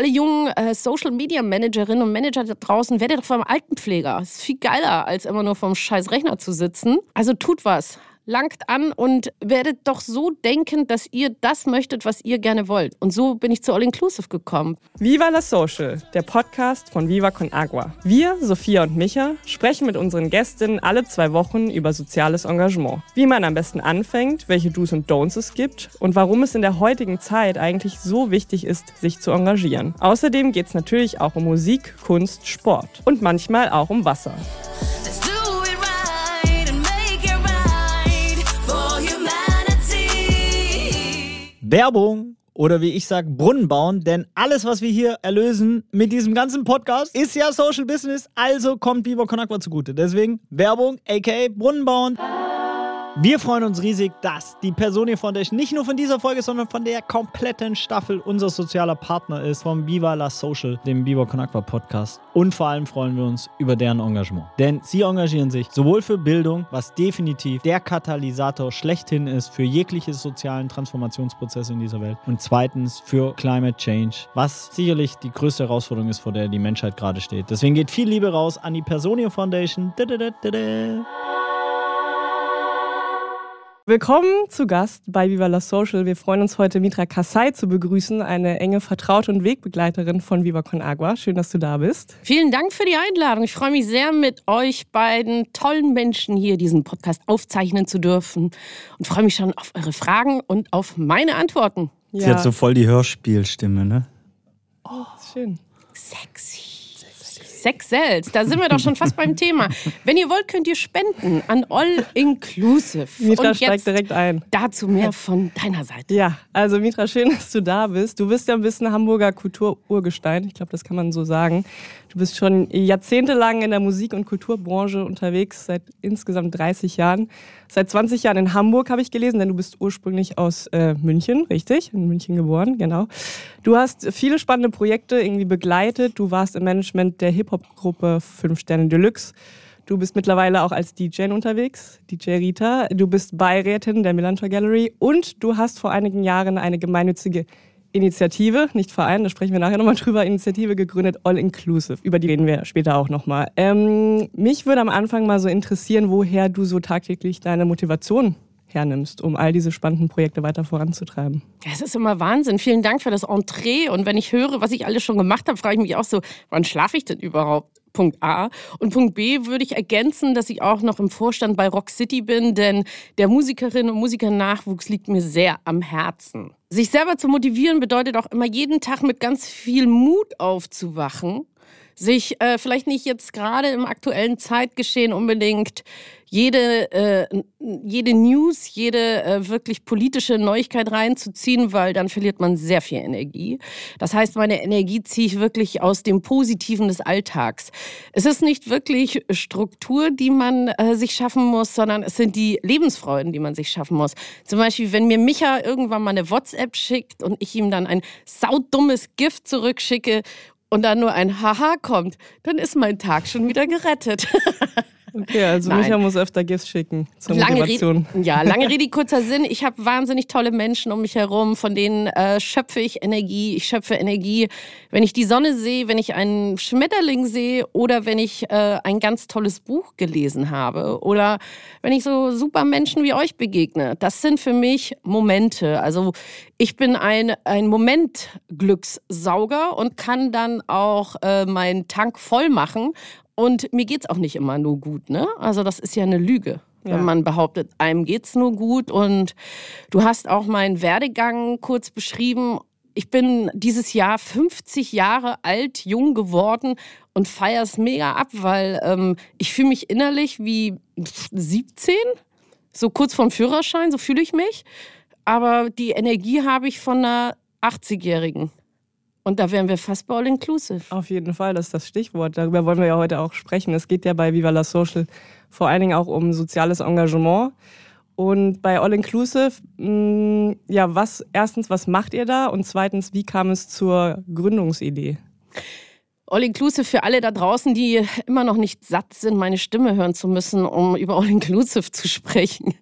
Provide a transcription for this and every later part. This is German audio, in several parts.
alle jungen äh, Social Media Managerinnen und Manager da draußen, werdet doch vom Altenpfleger. Ist viel geiler, als immer nur vom scheiß Rechner zu sitzen. Also tut was langt an und werdet doch so denken, dass ihr das möchtet, was ihr gerne wollt. Und so bin ich zu All Inclusive gekommen. Viva la Social, der Podcast von Viva Con Agua. Wir, Sophia und Micha, sprechen mit unseren Gästinnen alle zwei Wochen über soziales Engagement. Wie man am besten anfängt, welche Do's und Don'ts es gibt und warum es in der heutigen Zeit eigentlich so wichtig ist, sich zu engagieren. Außerdem geht es natürlich auch um Musik, Kunst, Sport und manchmal auch um Wasser. Werbung oder wie ich sage, Brunnen bauen, denn alles, was wir hier erlösen mit diesem ganzen Podcast, ist ja Social Business, also kommt Con Agua zugute. Deswegen Werbung, aka Brunnen bauen. Wir freuen uns riesig, dass die Personio Foundation nicht nur von dieser Folge, sondern von der kompletten Staffel unser sozialer Partner ist, vom Viva La Social, dem Viva Con Agua Podcast. Und vor allem freuen wir uns über deren Engagement. Denn sie engagieren sich sowohl für Bildung, was definitiv der Katalysator schlechthin ist für jegliche sozialen Transformationsprozesse in dieser Welt. Und zweitens für Climate Change, was sicherlich die größte Herausforderung ist, vor der die Menschheit gerade steht. Deswegen geht viel Liebe raus an die Personio Foundation. Da, da, da, Willkommen zu Gast bei Viva la Social. Wir freuen uns heute, Mitra Kassai zu begrüßen, eine enge Vertraute und Wegbegleiterin von Viva Con Agua. Schön, dass du da bist. Vielen Dank für die Einladung. Ich freue mich sehr, mit euch beiden tollen Menschen hier diesen Podcast aufzeichnen zu dürfen und freue mich schon auf eure Fragen und auf meine Antworten. Ja. Sie hat so voll die Hörspielstimme, ne? Oh, schön. Sexy. Sex Sales. Da sind wir doch schon fast beim Thema. Wenn ihr wollt, könnt ihr spenden an All Inclusive. Mitra steigt direkt ein. Dazu mehr von deiner Seite. Ja, also Mitra, schön, dass du da bist. Du bist ja ein bisschen Hamburger Kultururgestein. Ich glaube, das kann man so sagen. Du bist schon jahrzehntelang in der Musik- und Kulturbranche unterwegs, seit insgesamt 30 Jahren. Seit 20 Jahren in Hamburg habe ich gelesen, denn du bist ursprünglich aus äh, München, richtig? In München geboren, genau. Du hast viele spannende Projekte irgendwie begleitet. Du warst im Management der Hip-Hop-Gruppe 5 Sterne Deluxe. Du bist mittlerweile auch als DJ unterwegs, DJ Rita. Du bist Beirätin der Melantra Gallery und du hast vor einigen Jahren eine gemeinnützige Initiative, nicht Verein, da sprechen wir nachher nochmal drüber, Initiative gegründet, All Inclusive. Über die reden wir später auch nochmal. Ähm, mich würde am Anfang mal so interessieren, woher du so tagtäglich deine Motivation hernimmst, um all diese spannenden Projekte weiter voranzutreiben. Es ist immer Wahnsinn. Vielen Dank für das Entree. Und wenn ich höre, was ich alles schon gemacht habe, frage ich mich auch so, wann schlafe ich denn überhaupt? Punkt A. Und Punkt B würde ich ergänzen, dass ich auch noch im Vorstand bei Rock City bin, denn der Musikerinnen und Musikernachwuchs liegt mir sehr am Herzen. Sich selber zu motivieren bedeutet auch immer jeden Tag mit ganz viel Mut aufzuwachen. Sich äh, vielleicht nicht jetzt gerade im aktuellen Zeitgeschehen unbedingt jede, äh, jede News, jede äh, wirklich politische Neuigkeit reinzuziehen, weil dann verliert man sehr viel Energie. Das heißt, meine Energie ziehe ich wirklich aus dem Positiven des Alltags. Es ist nicht wirklich Struktur, die man äh, sich schaffen muss, sondern es sind die Lebensfreuden, die man sich schaffen muss. Zum Beispiel, wenn mir Micha irgendwann mal eine WhatsApp schickt und ich ihm dann ein saudummes Gift zurückschicke und dann nur ein Haha kommt, dann ist mein Tag schon wieder gerettet. Okay, also Nein. Micha muss öfter Gifts schicken zur lange Motivation. Rede, ja, lange Rede, kurzer Sinn. Ich habe wahnsinnig tolle Menschen um mich herum, von denen äh, schöpfe ich Energie. Ich schöpfe Energie, wenn ich die Sonne sehe, wenn ich einen Schmetterling sehe oder wenn ich äh, ein ganz tolles Buch gelesen habe oder wenn ich so super Menschen wie euch begegne. Das sind für mich Momente. Also ich bin ein, ein Momentglückssauger und kann dann auch äh, meinen Tank voll machen und mir geht es auch nicht immer nur gut, ne? Also das ist ja eine Lüge. Ja. Wenn man behauptet, einem geht es nur gut. Und du hast auch meinen Werdegang kurz beschrieben. Ich bin dieses Jahr 50 Jahre alt, jung geworden und feiere es mega ab, weil ähm, ich fühle mich innerlich wie 17, so kurz vorm Führerschein, so fühle ich mich. Aber die Energie habe ich von einer 80-Jährigen. Und da wären wir fast bei All Inclusive. Auf jeden Fall, das ist das Stichwort. Darüber wollen wir ja heute auch sprechen. Es geht ja bei Viva la Social vor allen Dingen auch um soziales Engagement. Und bei All Inclusive, mh, mm, ja, was, erstens, was macht ihr da? Und zweitens, wie kam es zur Gründungsidee? All Inclusive für alle da draußen, die immer noch nicht satt sind, meine Stimme hören zu müssen, um über All Inclusive zu sprechen.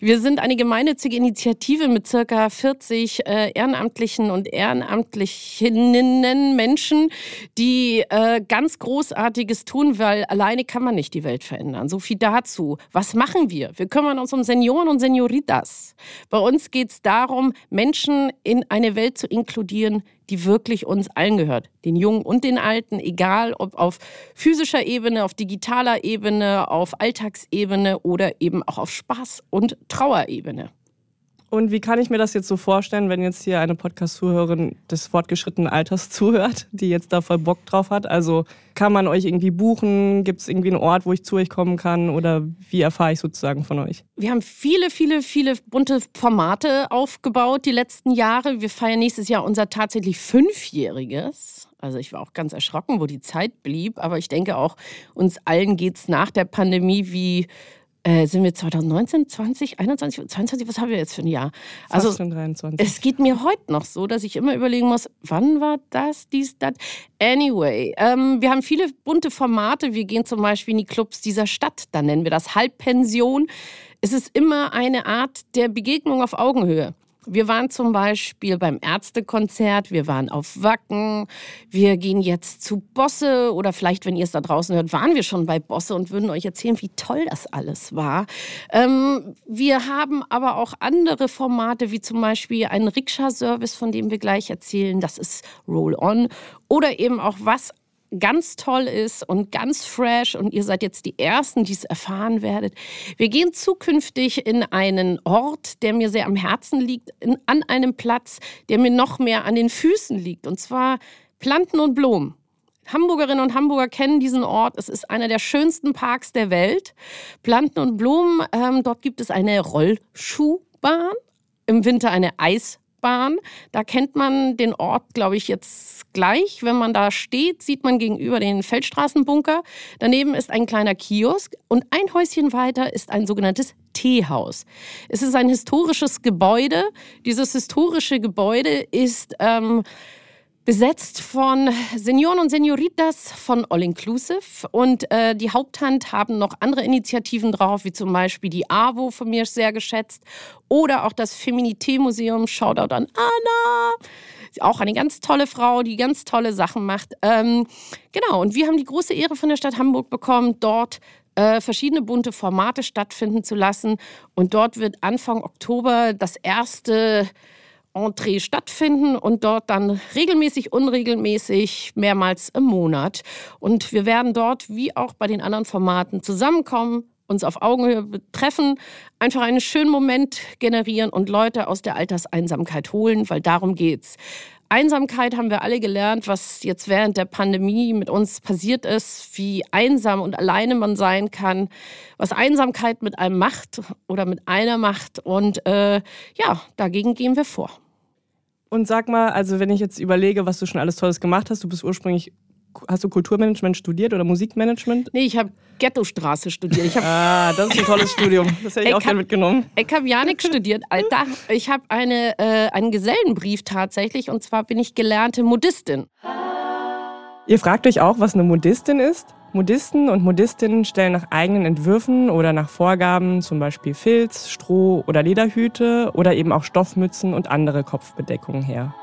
Wir sind eine gemeinnützige Initiative mit circa 40 äh, ehrenamtlichen und ehrenamtlichen Menschen, die äh, ganz Großartiges tun, weil alleine kann man nicht die Welt verändern. So viel dazu. Was machen wir? Wir kümmern uns um Senioren und Senioritas. Bei uns geht es darum, Menschen in eine Welt zu inkludieren, die wirklich uns allen gehört. Den Jungen und den Alten, egal ob auf physischer Ebene, auf digitaler Ebene, auf Alltagsebene oder eben auch auf Spaß- und Trauerebene. Und wie kann ich mir das jetzt so vorstellen, wenn jetzt hier eine Podcast-Zuhörerin des fortgeschrittenen Alters zuhört, die jetzt da voll Bock drauf hat? Also kann man euch irgendwie buchen? Gibt es irgendwie einen Ort, wo ich zu euch kommen kann? Oder wie erfahre ich sozusagen von euch? Wir haben viele, viele, viele bunte Formate aufgebaut die letzten Jahre. Wir feiern nächstes Jahr unser tatsächlich Fünfjähriges. Also ich war auch ganz erschrocken, wo die Zeit blieb. Aber ich denke auch, uns allen geht es nach der Pandemie wie äh, sind wir 2019, 20, 21, 22, was haben wir jetzt für ein Jahr? Also Fast schon 23. es geht mir heute noch so, dass ich immer überlegen muss, wann war das, dies, das. Anyway, ähm, wir haben viele bunte Formate. Wir gehen zum Beispiel in die Clubs dieser Stadt, da nennen wir das Halbpension. Es ist immer eine Art der Begegnung auf Augenhöhe. Wir waren zum Beispiel beim Ärztekonzert, wir waren auf Wacken, wir gehen jetzt zu Bosse oder vielleicht, wenn ihr es da draußen hört, waren wir schon bei Bosse und würden euch erzählen, wie toll das alles war. Ähm, wir haben aber auch andere Formate, wie zum Beispiel einen Rikscha-Service, von dem wir gleich erzählen, das ist Roll-On oder eben auch was ganz toll ist und ganz fresh und ihr seid jetzt die Ersten, die es erfahren werdet. Wir gehen zukünftig in einen Ort, der mir sehr am Herzen liegt, in, an einem Platz, der mir noch mehr an den Füßen liegt, und zwar Planten und Blumen. Hamburgerinnen und Hamburger kennen diesen Ort. Es ist einer der schönsten Parks der Welt. Planten und Blumen, ähm, dort gibt es eine Rollschuhbahn, im Winter eine Eisbahn. Bahn. Da kennt man den Ort, glaube ich, jetzt gleich. Wenn man da steht, sieht man gegenüber den Feldstraßenbunker. Daneben ist ein kleiner Kiosk und ein Häuschen weiter ist ein sogenanntes Teehaus. Es ist ein historisches Gebäude. Dieses historische Gebäude ist ähm, besetzt von Senioren und Senioritas von All Inclusive. Und äh, die Haupthand haben noch andere Initiativen drauf, wie zum Beispiel die AWO, von mir sehr geschätzt, oder auch das Feminité-Museum. Shoutout an Anna. Auch eine ganz tolle Frau, die ganz tolle Sachen macht. Ähm, genau, und wir haben die große Ehre von der Stadt Hamburg bekommen, dort äh, verschiedene bunte Formate stattfinden zu lassen. Und dort wird Anfang Oktober das erste Entree stattfinden und dort dann regelmäßig, unregelmäßig, mehrmals im Monat. Und wir werden dort, wie auch bei den anderen Formaten, zusammenkommen, uns auf Augenhöhe treffen, einfach einen schönen Moment generieren und Leute aus der Alterseinsamkeit holen, weil darum geht's. Einsamkeit haben wir alle gelernt, was jetzt während der Pandemie mit uns passiert ist, wie einsam und alleine man sein kann, was Einsamkeit mit einem macht oder mit einer macht. Und äh, ja, dagegen gehen wir vor. Und sag mal, also wenn ich jetzt überlege, was du schon alles Tolles gemacht hast, du bist ursprünglich, hast du Kulturmanagement studiert oder Musikmanagement? Nee, ich habe Ghettostraße studiert. ah, das ist ein tolles Studium. Das hätte ich, ich auch gerne mitgenommen. Ich habe Janik studiert, Alter. Ich habe eine, äh, einen Gesellenbrief tatsächlich und zwar bin ich gelernte Modistin. Ihr fragt euch auch, was eine Modistin ist? Modisten und Modistinnen stellen nach eigenen Entwürfen oder nach Vorgaben zum Beispiel Filz, Stroh oder Lederhüte oder eben auch Stoffmützen und andere Kopfbedeckungen her.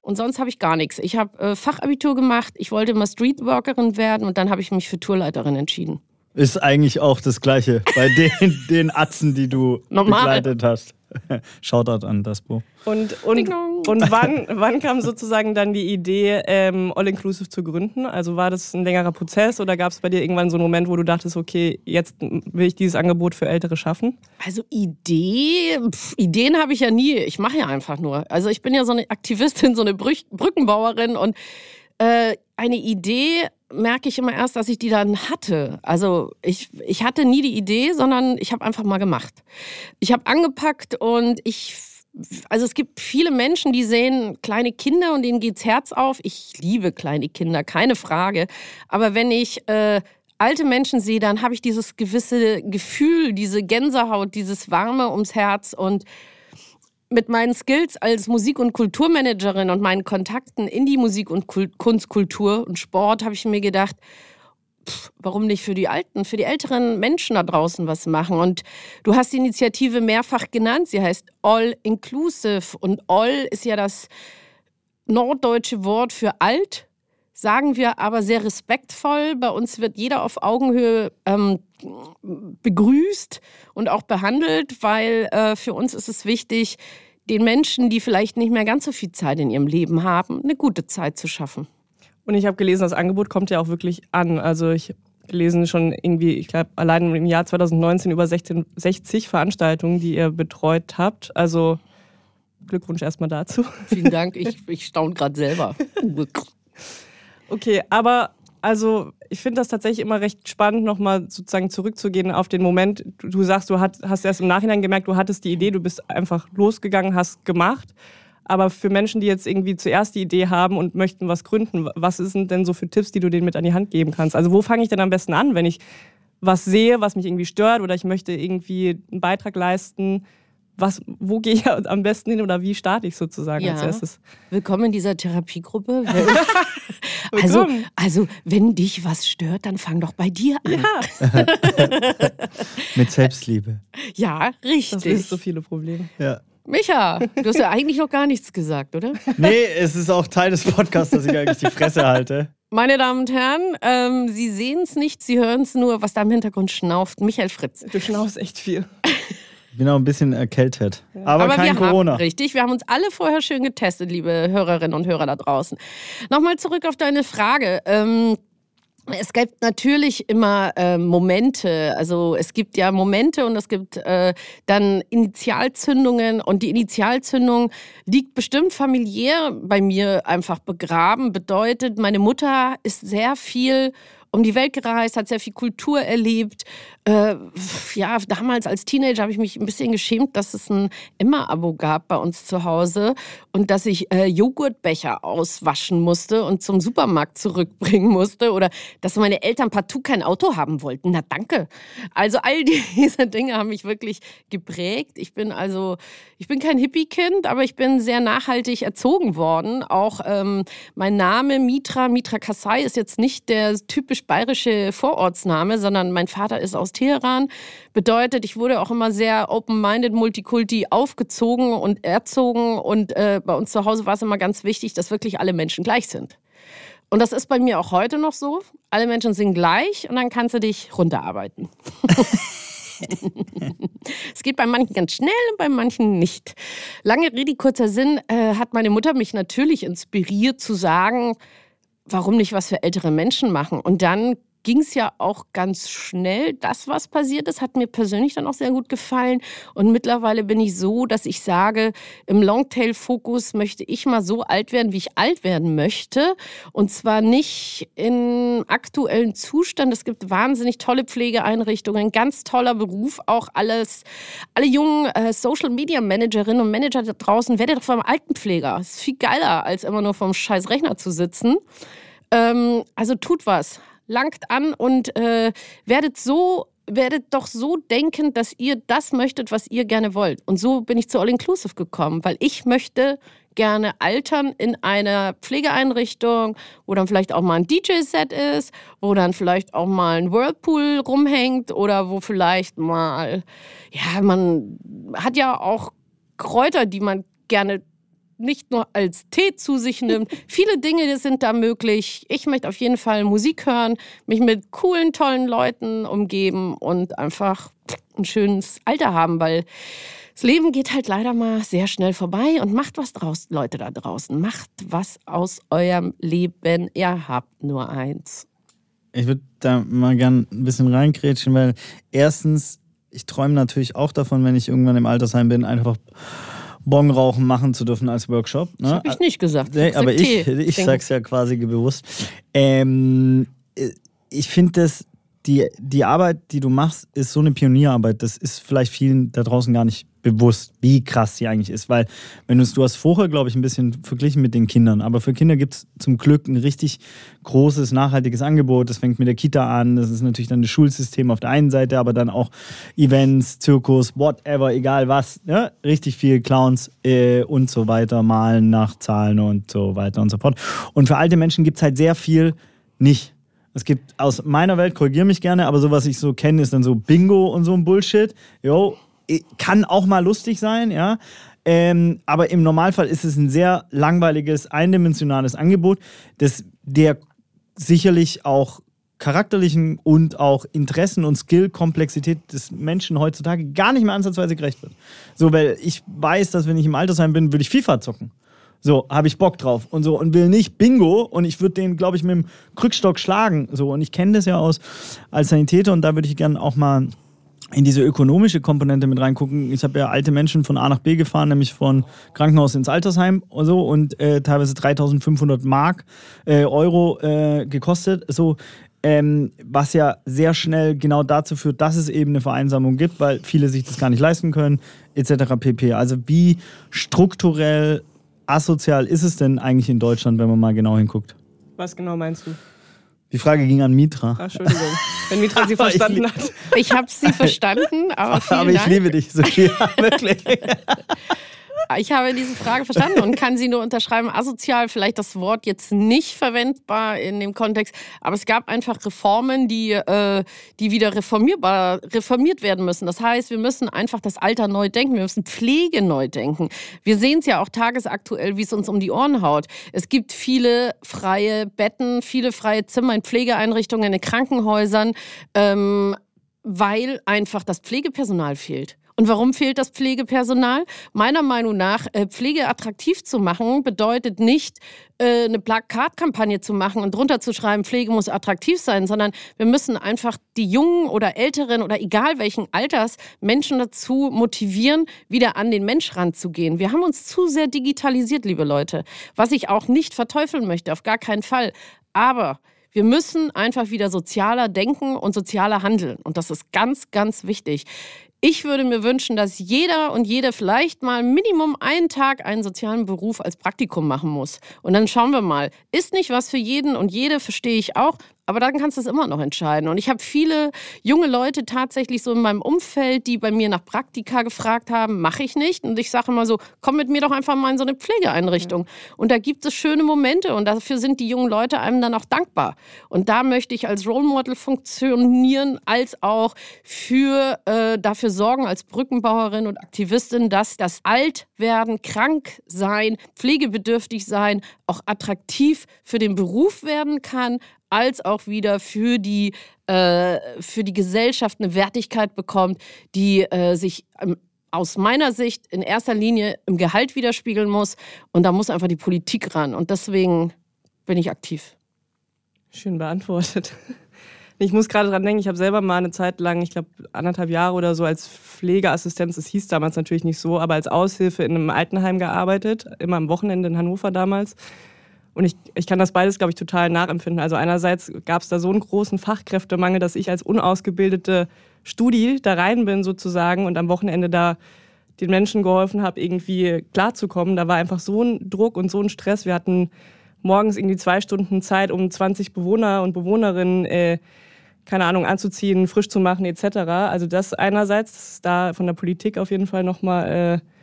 Und sonst habe ich gar nichts. Ich habe äh, Fachabitur gemacht, ich wollte immer Streetworkerin werden und dann habe ich mich für Tourleiterin entschieden. Ist eigentlich auch das Gleiche bei den, den Atzen, die du Normal. begleitet hast. Shoutout an Daspo. Und, und, und wann, wann kam sozusagen dann die Idee, ähm, All Inclusive zu gründen? Also war das ein längerer Prozess oder gab es bei dir irgendwann so einen Moment, wo du dachtest, okay, jetzt will ich dieses Angebot für Ältere schaffen? Also Idee, pf, Ideen habe ich ja nie. Ich mache ja einfach nur. Also ich bin ja so eine Aktivistin, so eine Brüch Brückenbauerin und äh, eine Idee merke ich immer erst, dass ich die dann hatte. Also ich, ich hatte nie die Idee, sondern ich habe einfach mal gemacht. Ich habe angepackt und ich also es gibt viele Menschen, die sehen kleine Kinder und denen geht's Herz auf. Ich liebe kleine Kinder, keine Frage. Aber wenn ich äh, alte Menschen sehe, dann habe ich dieses gewisse Gefühl, diese Gänsehaut, dieses Warme ums Herz und mit meinen Skills als Musik- und Kulturmanagerin und meinen Kontakten in die Musik- und Kunst, Kultur und Sport habe ich mir gedacht, pff, warum nicht für die Alten, für die älteren Menschen da draußen was machen? Und du hast die Initiative mehrfach genannt. Sie heißt All Inclusive. Und All ist ja das norddeutsche Wort für alt, sagen wir aber sehr respektvoll. Bei uns wird jeder auf Augenhöhe ähm, begrüßt und auch behandelt, weil äh, für uns ist es wichtig, den Menschen, die vielleicht nicht mehr ganz so viel Zeit in ihrem Leben haben, eine gute Zeit zu schaffen. Und ich habe gelesen, das Angebot kommt ja auch wirklich an. Also ich habe gelesen schon irgendwie, ich glaube, allein im Jahr 2019 über 16, 60 Veranstaltungen, die ihr betreut habt. Also Glückwunsch erstmal dazu. Vielen Dank, ich, ich staune gerade selber. okay, aber also ich finde das tatsächlich immer recht spannend, nochmal sozusagen zurückzugehen auf den Moment. Du, sagst, du hast, hast erst im Nachhinein gemerkt, du hattest die Idee, du bist einfach losgegangen, hast gemacht. Aber für Menschen, die jetzt irgendwie zuerst die Idee haben und möchten was gründen, was sind denn so für Tipps, die du denen mit an die Hand geben kannst? Also wo fange ich denn am besten an, wenn ich was sehe, was mich irgendwie stört oder ich möchte irgendwie einen Beitrag leisten? Was, wo gehe ich am besten hin oder wie starte ich sozusagen ja. als erstes? Willkommen in dieser Therapiegruppe. also, also, wenn dich was stört, dann fang doch bei dir an. Ja. Mit Selbstliebe. Ja, richtig. Das löst so viele Probleme. Ja. Micha, du hast ja eigentlich noch gar nichts gesagt, oder? Nee, es ist auch Teil des Podcasts, dass ich eigentlich die Fresse halte. Meine Damen und Herren, ähm, Sie sehen es nicht, Sie hören es nur, was da im Hintergrund schnauft. Michael Fritz. Du schnaufst echt viel. Ich bin auch ein bisschen erkältet. Aber, Aber, kein Corona. Haben, richtig, wir haben uns alle vorher schön getestet, liebe Hörerinnen und Hörer da draußen. Nochmal zurück auf deine Frage. Ähm, es gibt natürlich immer äh, Momente, also es gibt ja Momente und es gibt äh, dann Initialzündungen und die Initialzündung liegt bestimmt familiär bei mir einfach begraben. Bedeutet, meine Mutter ist sehr viel um die Welt gereist, hat sehr viel Kultur erlebt. Äh, ja, damals als Teenager habe ich mich ein bisschen geschämt, dass es ein Emma-Abo gab bei uns zu Hause und dass ich äh, Joghurtbecher auswaschen musste und zum Supermarkt zurückbringen musste oder dass meine Eltern partout kein Auto haben wollten. Na danke. Also all diese Dinge haben mich wirklich geprägt. Ich bin also, ich bin kein Hippie-Kind, aber ich bin sehr nachhaltig erzogen worden. Auch ähm, mein Name Mitra, Mitra Kasai ist jetzt nicht der typisch bayerische Vorortsname, sondern mein Vater ist aus Teheran. Bedeutet, ich wurde auch immer sehr open-minded, multikulti aufgezogen und erzogen. Und äh, bei uns zu Hause war es immer ganz wichtig, dass wirklich alle Menschen gleich sind. Und das ist bei mir auch heute noch so. Alle Menschen sind gleich und dann kannst du dich runterarbeiten. es geht bei manchen ganz schnell und bei manchen nicht. Lange Rede, kurzer Sinn, äh, hat meine Mutter mich natürlich inspiriert zu sagen, warum nicht was für ältere Menschen machen? Und dann ging es ja auch ganz schnell. Das, was passiert ist, hat mir persönlich dann auch sehr gut gefallen. Und mittlerweile bin ich so, dass ich sage, im Longtail-Fokus möchte ich mal so alt werden, wie ich alt werden möchte. Und zwar nicht im aktuellen Zustand. Es gibt wahnsinnig tolle Pflegeeinrichtungen, ganz toller Beruf, auch alles, alle jungen äh, Social-Media-Managerinnen und Manager da draußen, werdet doch vom Altenpfleger. Das ist viel geiler, als immer nur vom scheiß Rechner zu sitzen. Ähm, also tut was langt an und äh, werdet so werdet doch so denken, dass ihr das möchtet, was ihr gerne wollt. Und so bin ich zu All Inclusive gekommen, weil ich möchte gerne altern in einer Pflegeeinrichtung, wo dann vielleicht auch mal ein DJ-Set ist, wo dann vielleicht auch mal ein Whirlpool rumhängt oder wo vielleicht mal, ja, man hat ja auch Kräuter, die man gerne nicht nur als Tee zu sich nimmt. Viele Dinge sind da möglich. Ich möchte auf jeden Fall Musik hören, mich mit coolen, tollen Leuten umgeben und einfach ein schönes Alter haben, weil das Leben geht halt leider mal sehr schnell vorbei und macht was draus, Leute da draußen. Macht was aus eurem Leben. Ihr habt nur eins. Ich würde da mal gern ein bisschen reinkrätschen, weil erstens, ich träume natürlich auch davon, wenn ich irgendwann im Altersheim bin, einfach Bongrauchen machen zu dürfen als Workshop. Ne? Das habe ich nicht gesagt. Nee, aber ich, ich sage es ja quasi bewusst. Ähm, ich finde das, die, die Arbeit, die du machst, ist so eine Pionierarbeit. Das ist vielleicht vielen da draußen gar nicht bewusst, wie krass sie eigentlich ist. Weil, wenn du es, du hast vorher, glaube ich, ein bisschen verglichen mit den Kindern, aber für Kinder gibt es zum Glück ein richtig großes, nachhaltiges Angebot. Das fängt mit der Kita an, das ist natürlich dann das Schulsystem auf der einen Seite, aber dann auch Events, Zirkus, whatever, egal was. Ja? Richtig viel Clowns äh, und so weiter, malen nach Zahlen und so weiter und so fort. Und für alte Menschen gibt es halt sehr viel nicht. Es gibt aus meiner Welt, korrigiere mich gerne, aber so was ich so kenne, ist dann so Bingo und so ein Bullshit. Jo, kann auch mal lustig sein, ja. Ähm, aber im Normalfall ist es ein sehr langweiliges, eindimensionales Angebot, das der sicherlich auch charakterlichen und auch Interessen und Skill-Komplexität des Menschen heutzutage gar nicht mehr ansatzweise gerecht wird. So, weil ich weiß, dass wenn ich im Altersheim bin, würde ich FIFA zocken. So, habe ich Bock drauf und so und will nicht Bingo und ich würde den, glaube ich, mit dem Krückstock schlagen. So, und ich kenne das ja aus als Sanitäter und da würde ich gerne auch mal in diese ökonomische Komponente mit reingucken. Ich habe ja alte Menschen von A nach B gefahren, nämlich von Krankenhaus ins Altersheim und so und äh, teilweise 3500 Mark, äh, Euro äh, gekostet. So, ähm, was ja sehr schnell genau dazu führt, dass es eben eine Vereinsamung gibt, weil viele sich das gar nicht leisten können, etc. pp. Also wie strukturell asozial ist es denn eigentlich in Deutschland, wenn man mal genau hinguckt? Was genau meinst du? Die Frage ging an Mitra. Ach, Entschuldigung, wenn Mitra sie verstanden hat. Ich habe sie verstanden, aber vielen Aber ich Dank. liebe dich, Sophia, wirklich. Ich habe diese Frage verstanden und kann sie nur unterschreiben. Asozial, vielleicht das Wort jetzt nicht verwendbar in dem Kontext, aber es gab einfach Reformen, die, äh, die wieder reformierbar, reformiert werden müssen. Das heißt, wir müssen einfach das Alter neu denken, wir müssen Pflege neu denken. Wir sehen es ja auch tagesaktuell, wie es uns um die Ohren haut. Es gibt viele freie Betten, viele freie Zimmer in Pflegeeinrichtungen, in Krankenhäusern, ähm, weil einfach das Pflegepersonal fehlt. Und warum fehlt das Pflegepersonal? Meiner Meinung nach, äh, Pflege attraktiv zu machen, bedeutet nicht, äh, eine Plakatkampagne zu machen und drunter zu schreiben, Pflege muss attraktiv sein, sondern wir müssen einfach die jungen oder älteren oder egal welchen Alters Menschen dazu motivieren, wieder an den Mensch ranzugehen. Wir haben uns zu sehr digitalisiert, liebe Leute, was ich auch nicht verteufeln möchte, auf gar keinen Fall. Aber wir müssen einfach wieder sozialer denken und sozialer handeln. Und das ist ganz, ganz wichtig. Ich würde mir wünschen, dass jeder und jede vielleicht mal Minimum einen Tag einen sozialen Beruf als Praktikum machen muss. Und dann schauen wir mal. Ist nicht was für jeden und jede, verstehe ich auch. Aber dann kannst du es immer noch entscheiden. Und ich habe viele junge Leute tatsächlich so in meinem Umfeld, die bei mir nach Praktika gefragt haben, mache ich nicht. Und ich sage immer so, komm mit mir doch einfach mal in so eine Pflegeeinrichtung. Ja. Und da gibt es schöne Momente und dafür sind die jungen Leute einem dann auch dankbar. Und da möchte ich als Role Model funktionieren, als auch für äh, dafür sorgen als Brückenbauerin und Aktivistin, dass das Altwerden, krank sein, pflegebedürftig sein auch attraktiv für den Beruf werden kann, als auch wieder für die, äh, für die Gesellschaft eine Wertigkeit bekommt, die äh, sich ähm, aus meiner Sicht in erster Linie im Gehalt widerspiegeln muss. Und da muss einfach die Politik ran. Und deswegen bin ich aktiv. Schön beantwortet. Ich muss gerade dran denken, ich habe selber mal eine Zeit lang, ich glaube anderthalb Jahre oder so, als Pflegeassistenz, es hieß damals natürlich nicht so, aber als Aushilfe in einem Altenheim gearbeitet, immer am Wochenende in Hannover damals. Und ich, ich kann das beides, glaube ich, total nachempfinden. Also einerseits gab es da so einen großen Fachkräftemangel, dass ich als unausgebildete Studi da rein bin sozusagen und am Wochenende da den Menschen geholfen habe, irgendwie klarzukommen. Da war einfach so ein Druck und so ein Stress. Wir hatten morgens irgendwie zwei Stunden Zeit, um 20 Bewohner und Bewohnerinnen, äh, keine Ahnung, anzuziehen, frisch zu machen etc. Also das einerseits, das ist da von der Politik auf jeden Fall nochmal... Äh,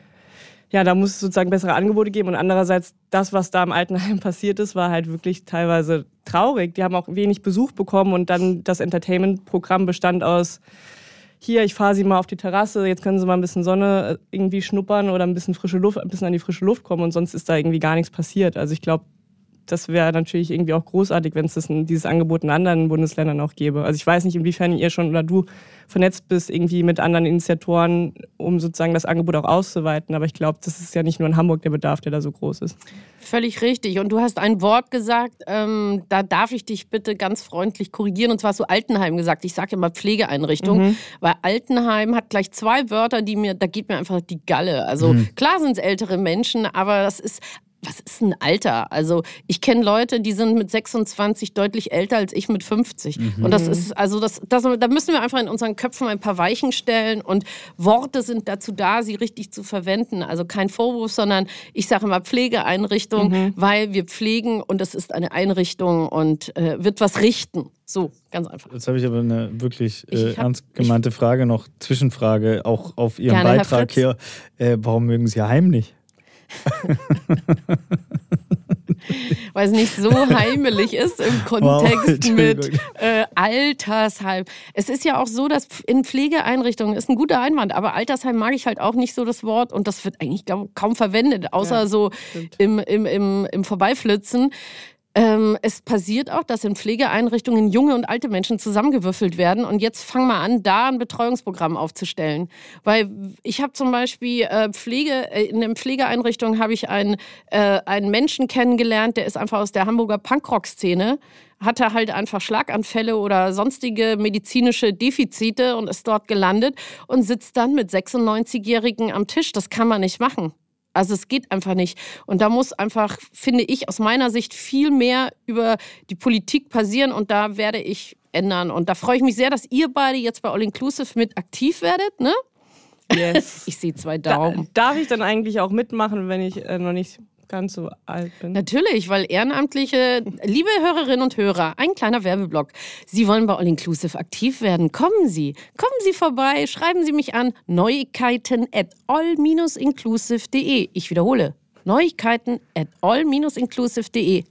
ja, da muss es sozusagen bessere Angebote geben. Und andererseits, das, was da im Altenheim passiert ist, war halt wirklich teilweise traurig. Die haben auch wenig Besuch bekommen und dann das Entertainment-Programm bestand aus, hier, ich fahre sie mal auf die Terrasse, jetzt können sie mal ein bisschen Sonne äh, irgendwie schnuppern oder ein bisschen frische Luft, ein bisschen an die frische Luft kommen und sonst ist da irgendwie gar nichts passiert. Also ich glaube, das wäre natürlich irgendwie auch großartig, wenn es dieses Angebot in anderen Bundesländern auch gäbe. Also ich weiß nicht, inwiefern ihr schon oder du vernetzt bist irgendwie mit anderen Initiatoren, um sozusagen das Angebot auch auszuweiten. Aber ich glaube, das ist ja nicht nur in Hamburg der Bedarf, der da so groß ist. Völlig richtig. Und du hast ein Wort gesagt, ähm, da darf ich dich bitte ganz freundlich korrigieren. Und zwar hast du Altenheim gesagt. Ich sage immer Pflegeeinrichtung, mhm. weil Altenheim hat gleich zwei Wörter, die mir, da geht mir einfach die Galle. Also mhm. klar sind es ältere Menschen, aber das ist was ist ein Alter? Also ich kenne Leute, die sind mit 26 deutlich älter als ich mit 50. Mhm. Und das ist, also das, das, da müssen wir einfach in unseren Köpfen ein paar Weichen stellen und Worte sind dazu da, sie richtig zu verwenden. Also kein Vorwurf, sondern ich sage immer Pflegeeinrichtung, mhm. weil wir pflegen und es ist eine Einrichtung und äh, wird was richten. So, ganz einfach. Jetzt habe ich aber eine wirklich äh, hab, ernst gemeinte Frage noch, Zwischenfrage, auch auf Ihren gerne, Beitrag hier. Äh, warum mögen Sie heimlich? Weil es nicht so heimelig ist im Kontext wow, mit äh, Altersheim. Es ist ja auch so, dass in Pflegeeinrichtungen ist ein guter Einwand, aber Altersheim mag ich halt auch nicht so das Wort und das wird eigentlich kaum verwendet, außer ja, so im, im, im, im Vorbeiflitzen. Ähm, es passiert auch, dass in Pflegeeinrichtungen junge und alte Menschen zusammengewürfelt werden. Und jetzt fang mal an, da ein Betreuungsprogramm aufzustellen. Weil ich habe zum Beispiel äh, Pflege, äh, in einer Pflegeeinrichtung habe ich einen, äh, einen Menschen kennengelernt, der ist einfach aus der Hamburger Punkrock-Szene hatte halt einfach Schlaganfälle oder sonstige medizinische Defizite und ist dort gelandet und sitzt dann mit 96-Jährigen am Tisch. Das kann man nicht machen. Also es geht einfach nicht. Und da muss einfach, finde ich, aus meiner Sicht viel mehr über die Politik passieren und da werde ich ändern. Und da freue ich mich sehr, dass ihr beide jetzt bei All Inclusive mit aktiv werdet, ne? Yes. Ich sehe zwei Daumen. Da, darf ich dann eigentlich auch mitmachen, wenn ich äh, noch nicht ganz so alt bin. Natürlich, weil Ehrenamtliche, liebe Hörerinnen und Hörer, ein kleiner Werbeblock. Sie wollen bei All Inclusive aktiv werden. Kommen Sie, kommen Sie vorbei, schreiben Sie mich an Neuigkeiten at all-inclusive.de. Ich wiederhole, Neuigkeiten at all-inclusive.de.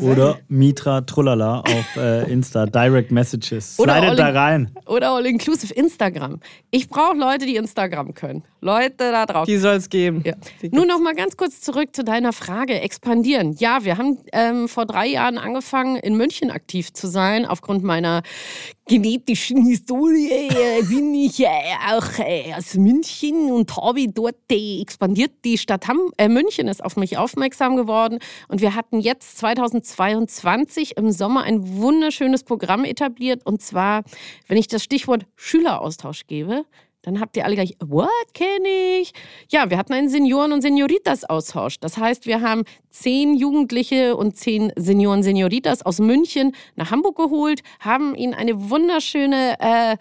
Oder Mitra Trullala auf äh, Insta, Direct Messages. Slidet da rein. Oder All Inclusive Instagram. Ich brauche Leute, die Instagram können. Leute da drauf. Die soll es geben. Ja. Nun noch mal ganz kurz zurück zu deiner Frage. Expandieren. Ja, wir haben ähm, vor drei Jahren angefangen, in München aktiv zu sein, aufgrund meiner genetischen Historie äh, bin ich äh, auch äh, aus München und habe dort expandiert. Die Stadt Ham äh, München ist auf mich aufmerksam geworden und wir hatten jetzt 2022 im Sommer ein wunderschönes Programm etabliert und zwar, wenn ich das Stichwort Schüleraustausch gebe, dann habt ihr alle gleich, what kenne ich? Ja, wir hatten einen Senioren- und Senioritas-Austausch. Das heißt, wir haben zehn Jugendliche und zehn Senioren, Senioritas aus München nach Hamburg geholt, haben ihnen eine wunderschöne, äh,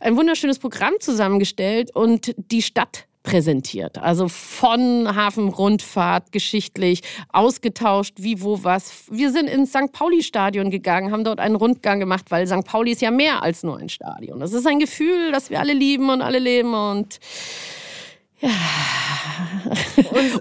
ein wunderschönes Programm zusammengestellt und die Stadt präsentiert. Also von Hafenrundfahrt geschichtlich ausgetauscht, wie, wo, was. Wir sind ins St. Pauli-Stadion gegangen, haben dort einen Rundgang gemacht, weil St. Pauli ist ja mehr als nur ein Stadion. Das ist ein Gefühl, das wir alle lieben und alle leben und ja.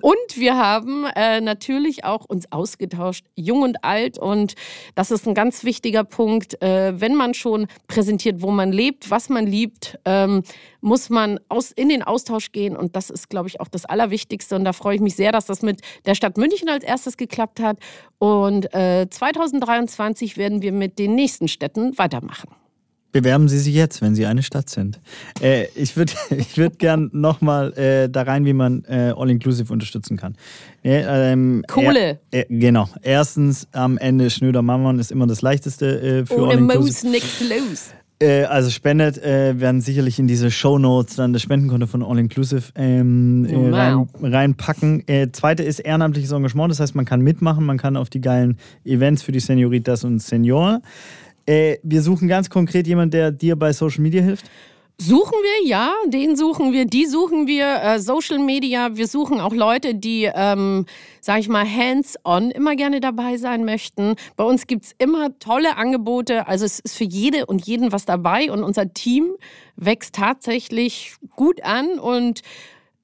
Und, wir haben äh, natürlich auch uns ausgetauscht, jung und alt. Und das ist ein ganz wichtiger Punkt. Äh, wenn man schon präsentiert, wo man lebt, was man liebt, ähm, muss man aus, in den Austausch gehen. Und das ist, glaube ich, auch das Allerwichtigste. Und da freue ich mich sehr, dass das mit der Stadt München als erstes geklappt hat. Und äh, 2023 werden wir mit den nächsten Städten weitermachen. Bewerben Sie sich jetzt, wenn Sie eine Stadt sind. Äh, ich würde ich würd gern nochmal äh, da rein, wie man äh, All-Inclusive unterstützen kann. Ähm, Kohle. Er, genau. Erstens, am Ende Schnöder Mammon ist immer das Leichteste äh, für Ohne Moos nichts los. Äh, also spendet, äh, werden sicherlich in diese Show Notes dann das Spendenkonto von All Inclusive ähm, äh, wow. rein, reinpacken. Äh, zweite ist ehrenamtliches Engagement, das heißt, man kann mitmachen, man kann auf die geilen Events für die Senioritas und Senioren. Äh, wir suchen ganz konkret jemanden, der dir bei Social Media hilft. Suchen wir, ja, den suchen wir, die suchen wir, äh, Social Media. Wir suchen auch Leute, die, ähm, sag ich mal, hands-on immer gerne dabei sein möchten. Bei uns gibt es immer tolle Angebote. Also es ist für jede und jeden was dabei und unser Team wächst tatsächlich gut an und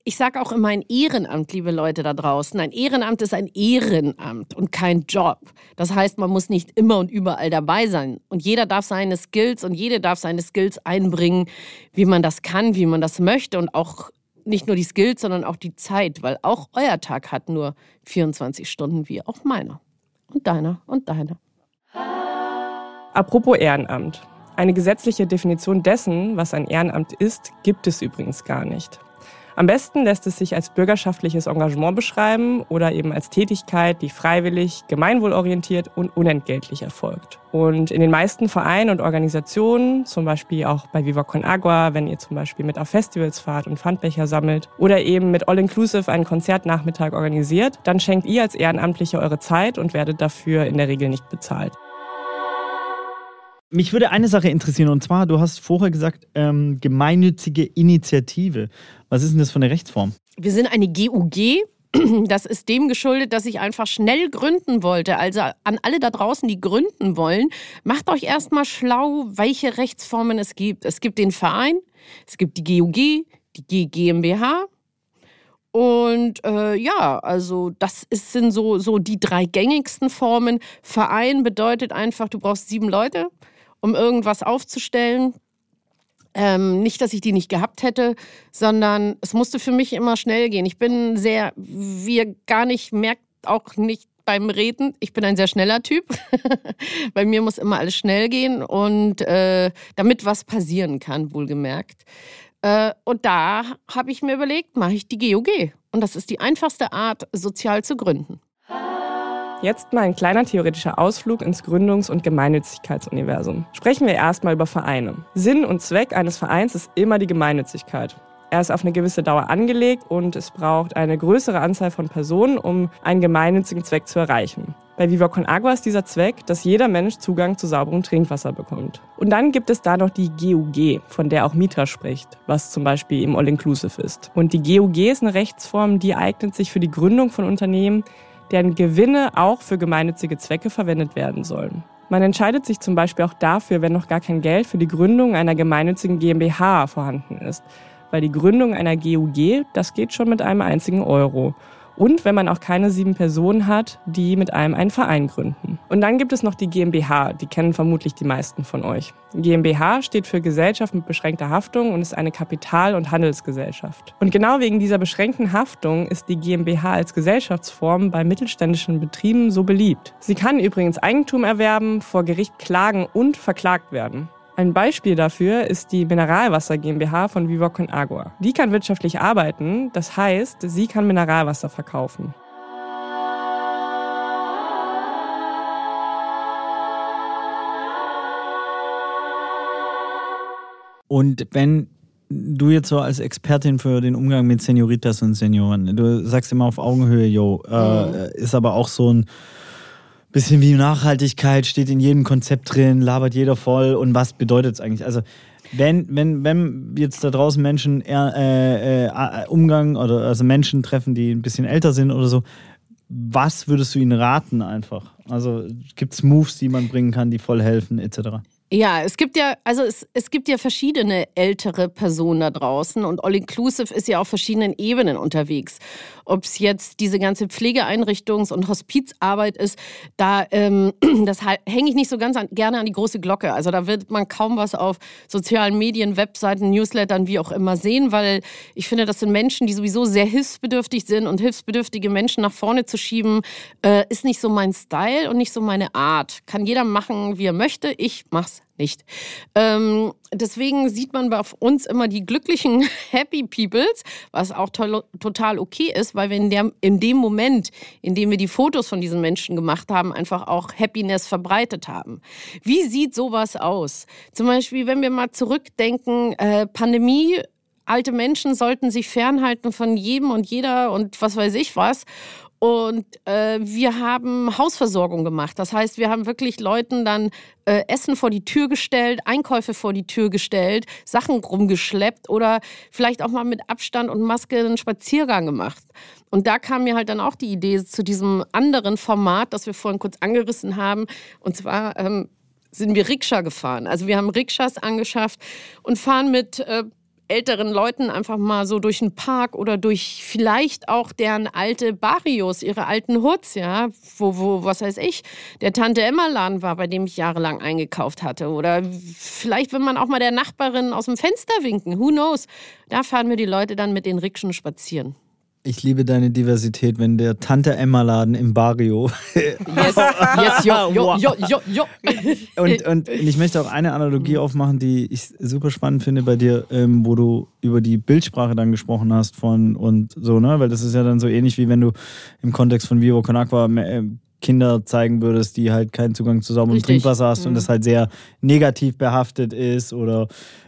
ich sage auch immer ein Ehrenamt, liebe Leute da draußen. Ein Ehrenamt ist ein Ehrenamt und kein Job. Das heißt, man muss nicht immer und überall dabei sein. Und jeder darf seine Skills und jede darf seine Skills einbringen, wie man das kann, wie man das möchte. Und auch nicht nur die Skills, sondern auch die Zeit, weil auch euer Tag hat nur 24 Stunden wie auch meiner. Und deiner und deiner. Apropos Ehrenamt. Eine gesetzliche Definition dessen, was ein Ehrenamt ist, gibt es übrigens gar nicht. Am besten lässt es sich als bürgerschaftliches Engagement beschreiben oder eben als Tätigkeit, die freiwillig, gemeinwohlorientiert und unentgeltlich erfolgt. Und in den meisten Vereinen und Organisationen, zum Beispiel auch bei Viva Con Agua, wenn ihr zum Beispiel mit auf Festivals fahrt und Pfandbecher sammelt oder eben mit All Inclusive einen Konzertnachmittag organisiert, dann schenkt ihr als Ehrenamtliche eure Zeit und werdet dafür in der Regel nicht bezahlt. Mich würde eine Sache interessieren und zwar, du hast vorher gesagt, ähm, gemeinnützige Initiative. Was ist denn das für eine Rechtsform? Wir sind eine GUG. Das ist dem geschuldet, dass ich einfach schnell gründen wollte. Also an alle da draußen, die gründen wollen, macht euch erstmal schlau, welche Rechtsformen es gibt. Es gibt den Verein, es gibt die GUG, die GmbH, und äh, ja, also das ist, sind so, so die drei gängigsten Formen. Verein bedeutet einfach, du brauchst sieben Leute um irgendwas aufzustellen. Ähm, nicht, dass ich die nicht gehabt hätte, sondern es musste für mich immer schnell gehen. Ich bin sehr, wie ihr gar nicht merkt, auch nicht beim Reden. Ich bin ein sehr schneller Typ. Bei mir muss immer alles schnell gehen und äh, damit was passieren kann, wohlgemerkt. Äh, und da habe ich mir überlegt, mache ich die GOG. Und das ist die einfachste Art, sozial zu gründen. Jetzt mal ein kleiner theoretischer Ausflug ins Gründungs- und Gemeinnützigkeitsuniversum. Sprechen wir erstmal über Vereine. Sinn und Zweck eines Vereins ist immer die Gemeinnützigkeit. Er ist auf eine gewisse Dauer angelegt und es braucht eine größere Anzahl von Personen, um einen gemeinnützigen Zweck zu erreichen. Bei Viva Con Agua ist dieser Zweck, dass jeder Mensch Zugang zu sauberem Trinkwasser bekommt. Und dann gibt es da noch die GUG, von der auch Mitra spricht, was zum Beispiel im All-Inclusive ist. Und die GUG ist eine Rechtsform, die eignet sich für die Gründung von Unternehmen, deren Gewinne auch für gemeinnützige Zwecke verwendet werden sollen. Man entscheidet sich zum Beispiel auch dafür, wenn noch gar kein Geld für die Gründung einer gemeinnützigen GmbH vorhanden ist, weil die Gründung einer GUG, das geht schon mit einem einzigen Euro und wenn man auch keine sieben Personen hat, die mit einem einen Verein gründen. Und dann gibt es noch die GmbH, die kennen vermutlich die meisten von euch. GmbH steht für Gesellschaft mit beschränkter Haftung und ist eine Kapital- und Handelsgesellschaft. Und genau wegen dieser beschränkten Haftung ist die GmbH als Gesellschaftsform bei mittelständischen Betrieben so beliebt. Sie kann übrigens Eigentum erwerben, vor Gericht klagen und verklagt werden. Ein Beispiel dafür ist die Mineralwasser GmbH von Viva Con Agua. Die kann wirtschaftlich arbeiten, das heißt, sie kann Mineralwasser verkaufen. Und wenn du jetzt so als Expertin für den Umgang mit Senioritas und Senioren, du sagst immer auf Augenhöhe, yo, äh, ist aber auch so ein bisschen wie Nachhaltigkeit steht in jedem Konzept drin, labert jeder voll und was bedeutet es eigentlich? Also wenn, wenn, wenn jetzt da draußen Menschen eher, äh, äh, Umgang oder also Menschen treffen, die ein bisschen älter sind oder so, was würdest du ihnen raten einfach? Also gibt es Moves, die man bringen kann, die voll helfen, etc.? Ja, es gibt ja, also es, es gibt ja verschiedene ältere Personen da draußen und All Inclusive ist ja auf verschiedenen Ebenen unterwegs. Ob es jetzt diese ganze Pflegeeinrichtungs- und Hospizarbeit ist, da ähm, das hänge ich nicht so ganz an, gerne an die große Glocke. Also da wird man kaum was auf sozialen Medien, Webseiten, Newslettern, wie auch immer sehen, weil ich finde, das sind Menschen, die sowieso sehr hilfsbedürftig sind und hilfsbedürftige Menschen nach vorne zu schieben, äh, ist nicht so mein Style und nicht so meine Art. Kann jeder machen, wie er möchte. Ich mach's nicht. Ähm, deswegen sieht man bei uns immer die glücklichen Happy Peoples, was auch to total okay ist, weil wir in, der, in dem Moment, in dem wir die Fotos von diesen Menschen gemacht haben, einfach auch Happiness verbreitet haben. Wie sieht sowas aus? Zum Beispiel, wenn wir mal zurückdenken, äh, Pandemie, alte Menschen sollten sich fernhalten von jedem und jeder und was weiß ich was. Und äh, wir haben Hausversorgung gemacht. Das heißt, wir haben wirklich Leuten dann äh, Essen vor die Tür gestellt, Einkäufe vor die Tür gestellt, Sachen rumgeschleppt oder vielleicht auch mal mit Abstand und Maske einen Spaziergang gemacht. Und da kam mir halt dann auch die Idee zu diesem anderen Format, das wir vorhin kurz angerissen haben. Und zwar ähm, sind wir Rikscha gefahren. Also wir haben Rikschas angeschafft und fahren mit äh, älteren Leuten einfach mal so durch den Park oder durch vielleicht auch deren alte Barrios, ihre alten Hoods, ja, wo, wo, was weiß ich, der Tante Emma Laden war, bei dem ich jahrelang eingekauft hatte. Oder vielleicht, wenn man auch mal der Nachbarin aus dem Fenster winken, who knows. Da fahren wir die Leute dann mit den Rikschen spazieren. Ich liebe deine Diversität, wenn der Tante Emma Laden im Barrio. Yes, yes, jo, jo, jo, jo, jo. und, und ich möchte auch eine Analogie aufmachen, die ich super spannend finde bei dir, ähm, wo du über die Bildsprache dann gesprochen hast von und so, ne? Weil das ist ja dann so ähnlich wie wenn du im Kontext von Vivo Con Aqua äh, Kinder zeigen würdest, die halt keinen Zugang zu sauberem. Trinkwasser hast und Mhm. das halt sehr negativ behaftet ist oder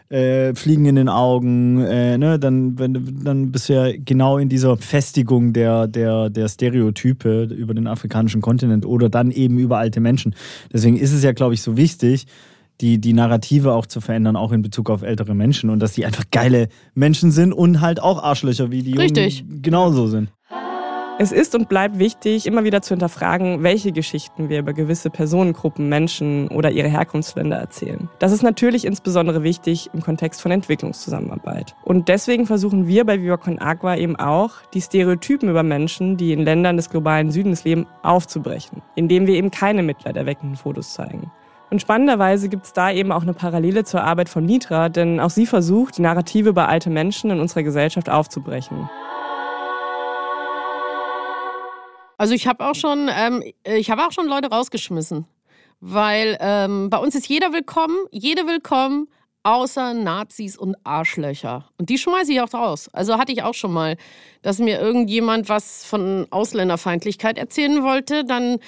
äh, Fliegen in den Augen, äh, ne, dann, wenn, dann bist du ja genau in dieser Festigung der, der, der Stereotype über den afrikanischen Kontinent oder dann eben über alte Menschen. Deswegen ist es ja, glaube ich, so wichtig, die, die Narrative auch zu verändern, auch in Bezug auf ältere Menschen und dass die einfach geile Menschen sind und halt auch Arschlöcher wie die Jungen Richtig. genauso sind. Es ist und bleibt wichtig, immer wieder zu hinterfragen, welche Geschichten wir über gewisse Personengruppen, Menschen oder ihre Herkunftsländer erzählen. Das ist natürlich insbesondere wichtig im Kontext von Entwicklungszusammenarbeit. Und deswegen versuchen wir bei Viva Con Agua eben auch, die Stereotypen über Menschen, die in Ländern des globalen Südens leben, aufzubrechen, indem wir eben keine mitleiderweckenden Fotos zeigen. Und spannenderweise gibt es da eben auch eine Parallele zur Arbeit von Nitra, denn auch sie versucht, die Narrative über alte Menschen in unserer Gesellschaft aufzubrechen. Also ich habe auch schon, ähm, ich habe auch schon Leute rausgeschmissen, weil ähm, bei uns ist jeder willkommen, jede willkommen, außer Nazis und Arschlöcher. Und die schmeiße ich auch raus. Also hatte ich auch schon mal, dass mir irgendjemand was von Ausländerfeindlichkeit erzählen wollte, dann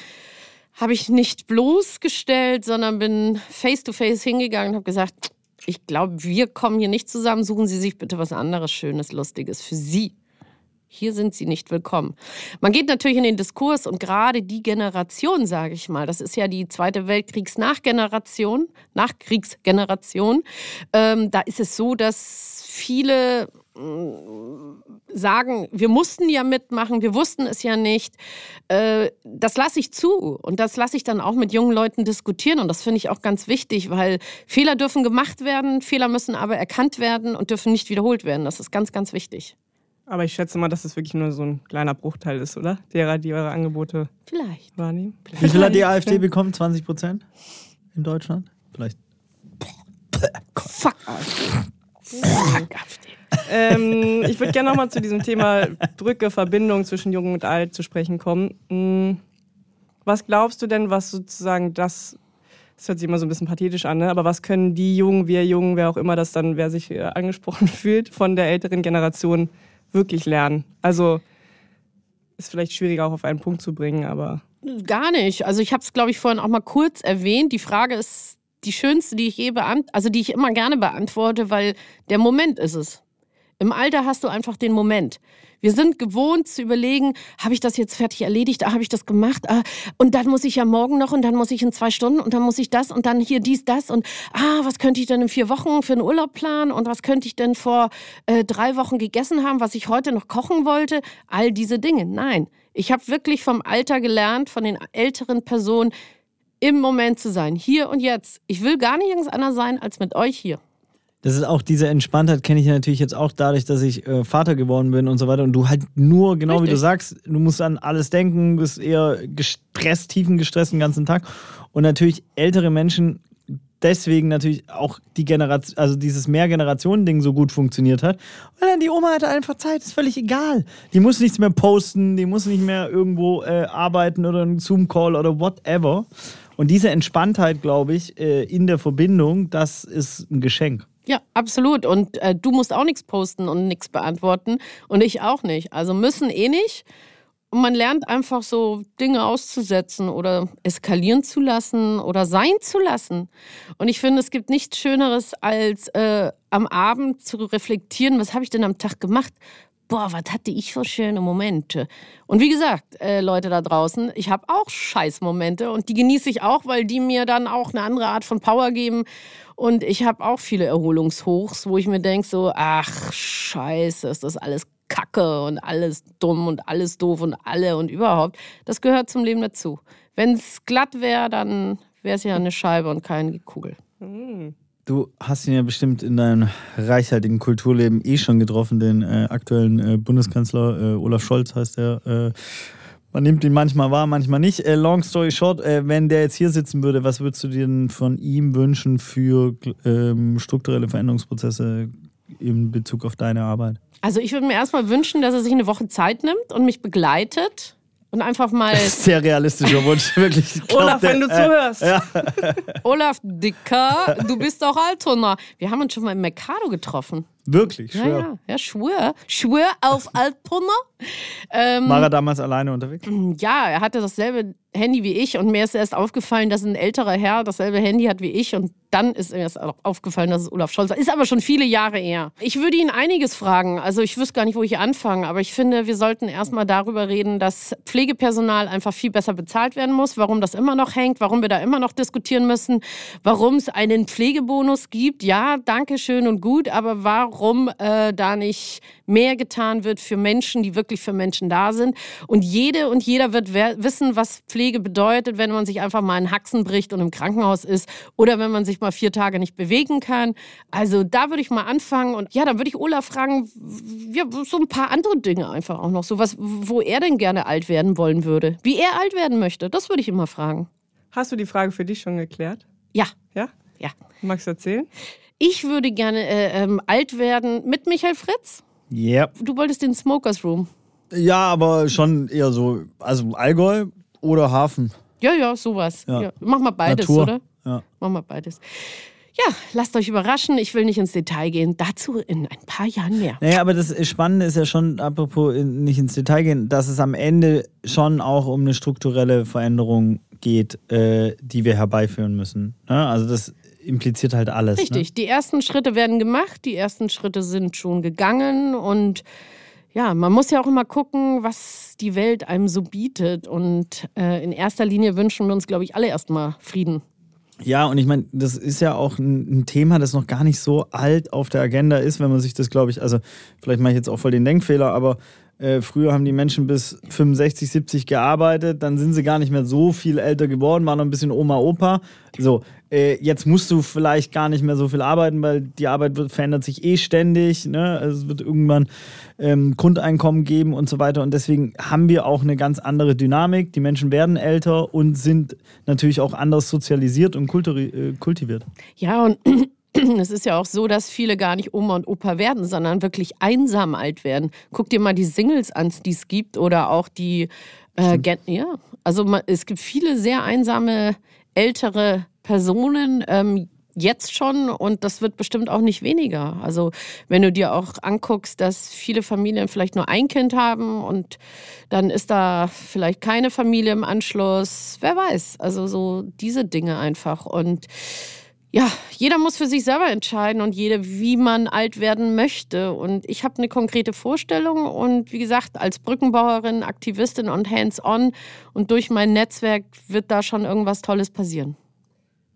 habe ich nicht bloßgestellt, sondern bin face to face hingegangen und habe gesagt, ich glaube, wir kommen hier nicht zusammen, suchen Sie sich bitte was anderes Schönes, Lustiges für Sie. Hier sind sie nicht willkommen. Man geht natürlich in den Diskurs und gerade die Generation, sage ich mal, das ist ja die Zweite Weltkriegs-Nachgeneration, Nachkriegsgeneration, ähm, da ist es so, dass viele mh, sagen, wir mussten ja mitmachen, wir wussten es ja nicht. Äh, das lasse ich zu und das lasse ich dann auch mit jungen Leuten diskutieren und das finde ich auch ganz wichtig, weil Fehler dürfen gemacht werden, Fehler müssen aber erkannt werden und dürfen nicht wiederholt werden. Das ist ganz, ganz wichtig. Aber ich schätze mal, dass es wirklich nur so ein kleiner Bruchteil ist, oder? Derer, die eure Angebote Vielleicht. wahrnehmen. Wie viel hat die AfD bekommen? 20 Prozent in Deutschland? Vielleicht. Fuck. Fuck AfD. ähm, ich würde gerne nochmal zu diesem Thema Brücke, Verbindung zwischen Jung und Alt zu sprechen kommen. Hm, Was glaubst du denn, was sozusagen das, das hört sich immer so ein bisschen pathetisch an, ne? aber was können die Jungen, wir Jungen, wer auch immer das dann, wer sich äh, angesprochen fühlt, von der älteren Generation wirklich lernen? Also ist vielleicht schwieriger auch auf einen Punkt zu bringen, aber Gar nicht. Also ich habe es, glaube ich, vorhin auch mal kurz erwähnt. Die Frage ist die schönste, die ich je beant also die ich immer gerne beantworte, weil der Moment ist es. Im Alter hast du einfach den Moment. Wir sind gewohnt zu überlegen, habe ich das jetzt fertig erledigt? Ah, habe ich das gemacht? Ah, und dann muss ich ja morgen noch und dann muss ich in zwei Stunden und dann muss ich das und dann hier dies, das und ah, was könnte ich denn in vier Wochen für einen Urlaub planen und was könnte ich denn vor äh, drei Wochen gegessen haben, was ich heute noch kochen wollte? All diese Dinge. Nein, ich habe wirklich vom Alter gelernt, von den älteren Personen, im Moment zu sein, hier und jetzt. Ich will gar nicht anderes sein als mit euch hier. Das ist auch diese Entspanntheit, kenne ich natürlich jetzt auch dadurch, dass ich äh, Vater geworden bin und so weiter. Und du halt nur, genau wie Richtig. du sagst, du musst an alles denken, bist eher gestresst, tiefengestresst den ganzen Tag. Und natürlich ältere Menschen deswegen natürlich auch die Generation, also dieses Mehrgenerationen-Ding so gut funktioniert hat. Weil dann die Oma hatte einfach Zeit, ist völlig egal. Die muss nichts mehr posten, die muss nicht mehr irgendwo äh, arbeiten oder einen Zoom-Call oder whatever. Und diese Entspanntheit, glaube ich, äh, in der Verbindung, das ist ein Geschenk. Ja, absolut. Und äh, du musst auch nichts posten und nichts beantworten. Und ich auch nicht. Also müssen eh nicht. Und man lernt einfach so Dinge auszusetzen oder eskalieren zu lassen oder sein zu lassen. Und ich finde, es gibt nichts Schöneres, als äh, am Abend zu reflektieren, was habe ich denn am Tag gemacht? Boah, was hatte ich für schöne Momente. Und wie gesagt, äh, Leute da draußen, ich habe auch Scheißmomente und die genieße ich auch, weil die mir dann auch eine andere Art von Power geben. Und ich habe auch viele Erholungshochs, wo ich mir denke so, ach scheiße, ist das alles Kacke und alles dumm und alles doof und alle und überhaupt. Das gehört zum Leben dazu. Wenn es glatt wäre, dann wäre es ja eine Scheibe und keine Kugel. Du hast ihn ja bestimmt in deinem reichhaltigen Kulturleben eh schon getroffen, den äh, aktuellen äh, Bundeskanzler äh, Olaf Scholz heißt er. Äh, man nimmt ihn manchmal wahr, manchmal nicht. Äh, long story short, äh, wenn der jetzt hier sitzen würde, was würdest du dir denn von ihm wünschen für ähm, strukturelle Veränderungsprozesse in Bezug auf deine Arbeit? Also ich würde mir erstmal wünschen, dass er sich eine Woche Zeit nimmt und mich begleitet und einfach mal. Sehr realistischer Wunsch, wirklich. Glaub, Olaf, wenn du äh, zuhörst. Olaf Dicker, du bist doch Altona. Wir haben uns schon mal im Mercado getroffen. Wirklich, Ja, schwör. ja, ja, schwör. Schwör auf Altona. Ähm, War er damals alleine unterwegs? ja, er hatte dasselbe Handy wie ich und mir ist erst aufgefallen, dass ein älterer Herr dasselbe Handy hat wie ich und dann ist mir erst aufgefallen, dass es Olaf Scholz war. Ist aber schon viele Jahre eher. Ich würde ihn einiges fragen. Also ich wüsste gar nicht, wo ich anfange, aber ich finde, wir sollten erstmal darüber reden, dass Pflegepersonal einfach viel besser bezahlt werden muss, warum das immer noch hängt, warum wir da immer noch diskutieren müssen, warum es einen Pflegebonus gibt. Ja, danke schön und gut, aber warum äh, da nicht mehr getan wird für Menschen, die wirklich für Menschen da sind. Und jede und jeder wird wissen, was Pflege bedeutet, wenn man sich einfach mal in Haxen bricht und im Krankenhaus ist oder wenn man sich mal vier Tage nicht bewegen kann. Also da würde ich mal anfangen und ja, da würde ich Olaf fragen, ja, so ein paar andere Dinge einfach auch noch, so was, wo er denn gerne alt werden wollen würde, wie er alt werden möchte. Das würde ich immer fragen. Hast du die Frage für dich schon geklärt? Ja, Ja? ja. Magst du erzählen? Ich würde gerne äh, ähm, alt werden mit Michael Fritz. Ja. Du wolltest den Smokers Room. Ja, aber schon eher so, also Allgäu oder Hafen. Ja, ja, sowas. Ja. Ja. Mach mal beides, Natur. oder? Ja. Mach mal beides. Ja, lasst euch überraschen. Ich will nicht ins Detail gehen. Dazu in ein paar Jahren mehr. Naja, aber das Spannende ist ja schon, apropos nicht ins Detail gehen, dass es am Ende schon auch um eine strukturelle Veränderung geht, äh, die wir herbeiführen müssen. Ne? Also das impliziert halt alles. Richtig, die ersten Schritte werden gemacht, die ersten Schritte sind schon gegangen und ja, man muss ja auch immer gucken, was die Welt einem so bietet. Und äh, in erster Linie wünschen wir uns, glaube ich, alle erstmal Frieden. Ne? Ja, und ich meine, das ist ja auch ein Thema, das noch gar nicht so alt auf der Agenda ist, wenn man sich das, glaube ich, also vielleicht mache ich jetzt auch voll den Denkfehler, aber äh, früher haben die Menschen bis 65, 70 gearbeitet, dann sind sie gar nicht mehr so viel älter geworden, waren noch ein bisschen Oma, Opa. So, äh, jetzt musst du vielleicht gar nicht mehr so viel arbeiten, weil die Arbeit wird, verändert sich eh ständig. Ne? Also es wird irgendwann ähm, Grundeinkommen geben und so weiter. Und deswegen haben wir auch eine ganz andere Dynamik. Die Menschen werden älter und sind natürlich auch anders sozialisiert und äh, kultiviert. Ja, und es ist ja auch so, dass viele gar nicht Oma und Opa werden, sondern wirklich einsam alt werden. Guck dir mal die Singles an, die es gibt oder auch die, äh, ja, also ma- es gibt viele sehr einsame ältere Personen. Ähm, Jetzt schon und das wird bestimmt auch nicht weniger. Also wenn du dir auch anguckst, dass viele Familien vielleicht nur ein Kind haben und dann ist da vielleicht keine Familie im Anschluss, wer weiß. Also so diese Dinge einfach und ja, jeder muss für sich selber entscheiden und jede, wie man alt werden möchte. Und ich habe eine konkrete Vorstellung und wie gesagt, als Brückenbauerin, Aktivistin und hands-on und durch mein Netzwerk wird da schon irgendwas Tolles passieren.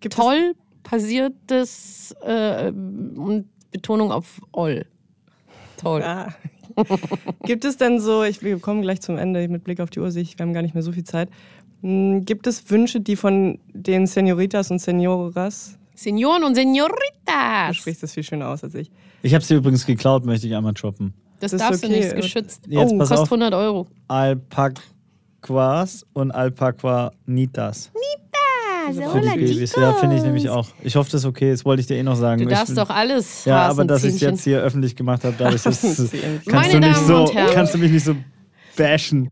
Gibt Toll passiertes äh, und Betonung auf all. Toll. Ah. Gibt es denn so, ich, wir kommen gleich zum Ende mit Blick auf die Uhr, sehe ich, wir haben gar nicht mehr so viel Zeit. Hm, Gibt es Wünsche, die von den Senioritas und Senioras, Senioren und du Senoritas. sprichst das viel schöner aus als ich, Ich habe sie übrigens geklaut, möchte ich einmal droppen. Das, Das darfst okay. du nicht, ist geschützt. Jetzt oh, pass kostet auf. 100 Euro. Alpaquas und Alpaquanitas. So Für die Babys. Ja, finde ich nämlich auch. Ich hoffe, das ist okay. Das wollte ich dir eh noch sagen. Du darfst bin- doch alles. Ja, aber dass ich es jetzt hier öffentlich gemacht habe, dadurch ist, kannst, Meine du nicht Damen so, und Herren. kannst du mich nicht so bashen.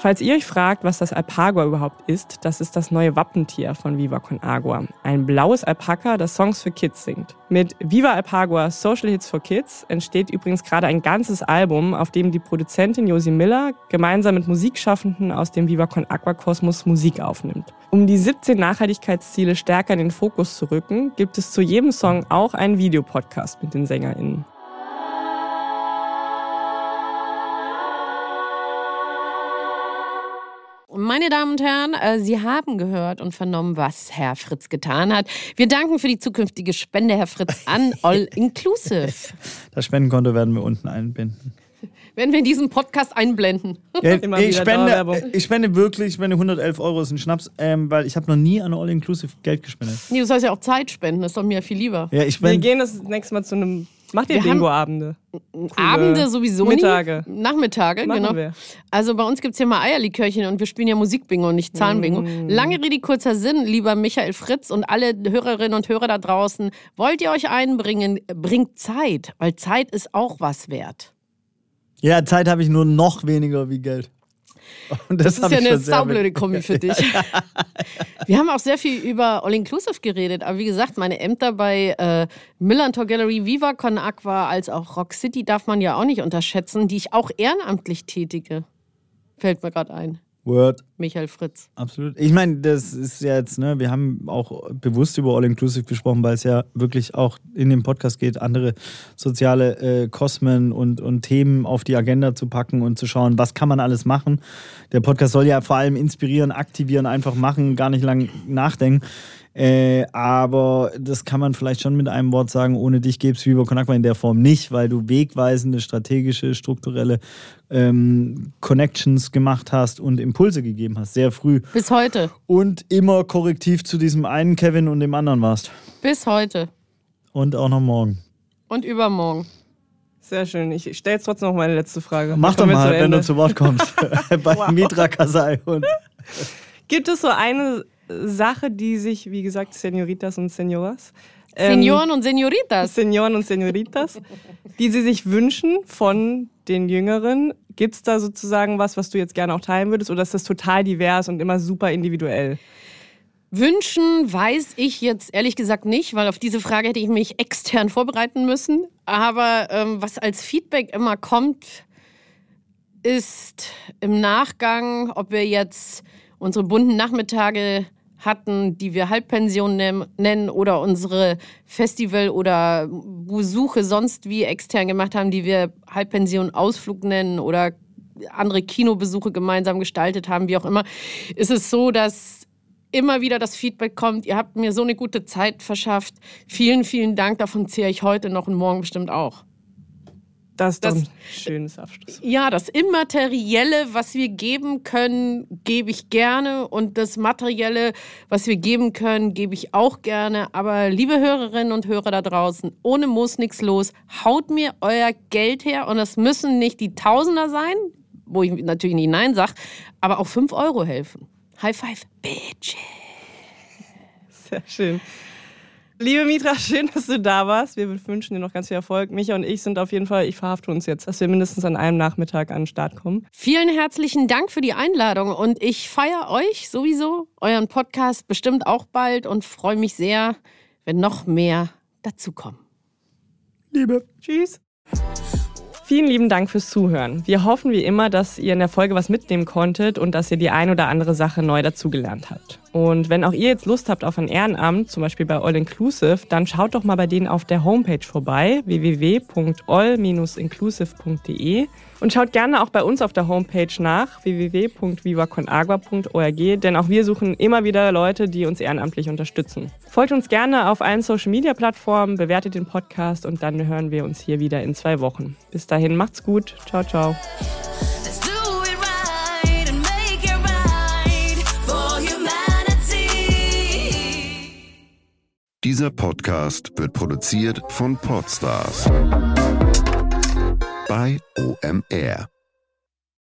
Falls ihr euch fragt, was das Alpagua überhaupt ist, das ist das neue Wappentier von Viva Con Agua. Ein blaues Alpaka, das Songs für Kids singt. Mit Viva Alpagua Social Hits for Kids entsteht übrigens gerade ein ganzes Album, auf dem die Produzentin Josie Miller gemeinsam mit Musikschaffenden aus dem Viva Con Agua Kosmos Musik aufnimmt. Um die 17 Nachhaltigkeitsziele stärker in den Fokus zu rücken, gibt es zu jedem Song auch einen Videopodcast mit den SängerInnen. Meine Damen und Herren, äh, Sie haben gehört und vernommen, was Herr Fritz getan hat. Wir danken für die zukünftige Spende, Herr Fritz, an All Inclusive. Das Spendenkonto werden wir unten einbinden. Wenn wir in diesen Podcast einblenden. Ja, Immer ich, spende, ich spende wirklich, ich spende 111 Euro, ist ein Schnaps, ähm, weil ich habe noch nie an All-Inclusive Geld gespendet. Nee, du sollst ja auch Zeit spenden, das ist doch mir viel lieber. Ja, ich Wir spende. gehen das nächste Mal zu einem Macht ihr Bingo-Abende? Abende sowieso Mittage. nie. Nachmittage, Machen genau. wir. Also bei uns gibt es ja mal Eierlikörchen und wir spielen ja Musikbingo und nicht Zahlenbingo. Mm. Lange Rede, kurzer Sinn, lieber Michael Fritz und alle Hörerinnen und Hörer da draußen. Wollt ihr euch einbringen? Bringt Zeit, weil Zeit ist auch was wert. Ja, Zeit habe ich nur noch weniger wie Geld. Und das, Das ist ja eine saublöde Kombi für dich. Wir haben auch sehr viel über All Inclusive geredet, aber wie gesagt, meine Ämter bei äh, Millantor Gallery, Viva Con Aqua als auch Rock City darf man ja auch nicht unterschätzen, die ich auch ehrenamtlich tätige. Fällt mir gerade ein. Word. Michael Fritz. Absolut. Ich meine, das ist ja jetzt, ne, wir haben auch bewusst über All Inclusive gesprochen, weil es ja wirklich auch in dem Podcast geht, andere soziale äh, Kosmen und, und Themen auf die Agenda zu packen und zu schauen, was kann man alles machen. Der Podcast soll ja vor allem inspirieren, aktivieren, einfach machen, gar nicht lang nachdenken. Äh, aber das kann man vielleicht schon mit einem Wort sagen, ohne dich gäbe es Viva Con Agua in der Form nicht, weil du wegweisende, strategische, strukturelle ähm, Connections gemacht hast und Impulse gegeben hast, sehr früh. Bis heute. Und immer korrektiv zu diesem einen Kevin und dem anderen warst. Bis heute. Und auch noch morgen. Und übermorgen. Sehr schön. Ich stelle jetzt trotzdem noch meine letzte Frage. Mach doch mal, wenn du zu Wort kommst. Bei Mitra Kasai. Und Gibt es so eine Sache, die sich, wie gesagt, Senoritas und Senoras, ähm, Senioren und Senioritas. Senioren und Senoritas, die sie sich wünschen von den Jüngeren? Gibt es da sozusagen was, was du jetzt gerne auch teilen würdest? Oder ist das total divers und immer super individuell? Wünschen weiß ich jetzt ehrlich gesagt nicht, weil auf diese Frage hätte ich mich extern vorbereiten müssen. Aber ähm, was als Feedback immer kommt, ist im Nachgang, ob wir jetzt unsere bunten Nachmittage hatten, die wir Halbpension nennen, oder unsere Festival- oder Besuche sonst wie extern gemacht haben, die wir Halbpension Ausflug nennen oder andere Kinobesuche gemeinsam gestaltet haben, wie auch immer, ist es so, dass immer wieder das Feedback kommt, ihr habt mir so eine gute Zeit verschafft. Vielen, vielen Dank, davon zehre ich heute noch und morgen bestimmt auch. Das ist doch Das- ein schönes Abschluss. Ja, das Immaterielle, was wir geben können, gebe ich gerne. Und das Materielle, was wir geben können, gebe ich auch gerne. Aber liebe Hörerinnen und Hörer da draußen, ohne Muss nichts los. Haut mir euer Geld her. Und das müssen nicht die Tausender sein, wo ich natürlich nicht Nein sage, aber auch 5 Euro helfen. High five, bitch. Sehr schön. Liebe Mitra, schön, dass du da warst. Wir wünschen dir noch ganz viel Erfolg. Micha und ich sind auf jeden Fall, ich verhafte uns jetzt, dass wir mindestens an einem Nachmittag an den Start kommen. Vielen herzlichen Dank für die Einladung und ich feiere euch sowieso, euren Podcast bestimmt auch bald und freue mich sehr, wenn noch mehr dazukommen. Liebe. Tschüss. Vielen lieben Dank fürs Zuhören. Wir hoffen wie immer, dass ihr in der Folge was mitnehmen konntet und dass ihr die ein oder andere Sache neu dazugelernt habt. Und wenn auch ihr jetzt Lust habt auf ein Ehrenamt, zum Beispiel bei All Inclusive, dann schaut doch mal bei denen auf der Homepage vorbei, www.all-inclusive.de und schaut gerne auch bei uns auf der Homepage nach, www.vivaconagua.org, denn auch wir suchen immer wieder Leute, die uns ehrenamtlich unterstützen. Folgt uns gerne auf allen Social Media Plattformen, bewertet den Podcast und dann hören wir uns hier wieder in zwei Wochen. Bis dahin, macht's gut. Ciao, ciao. Let's do it right and make it right for humanity. Dieser Podcast wird produziert von Podstars bei OMR.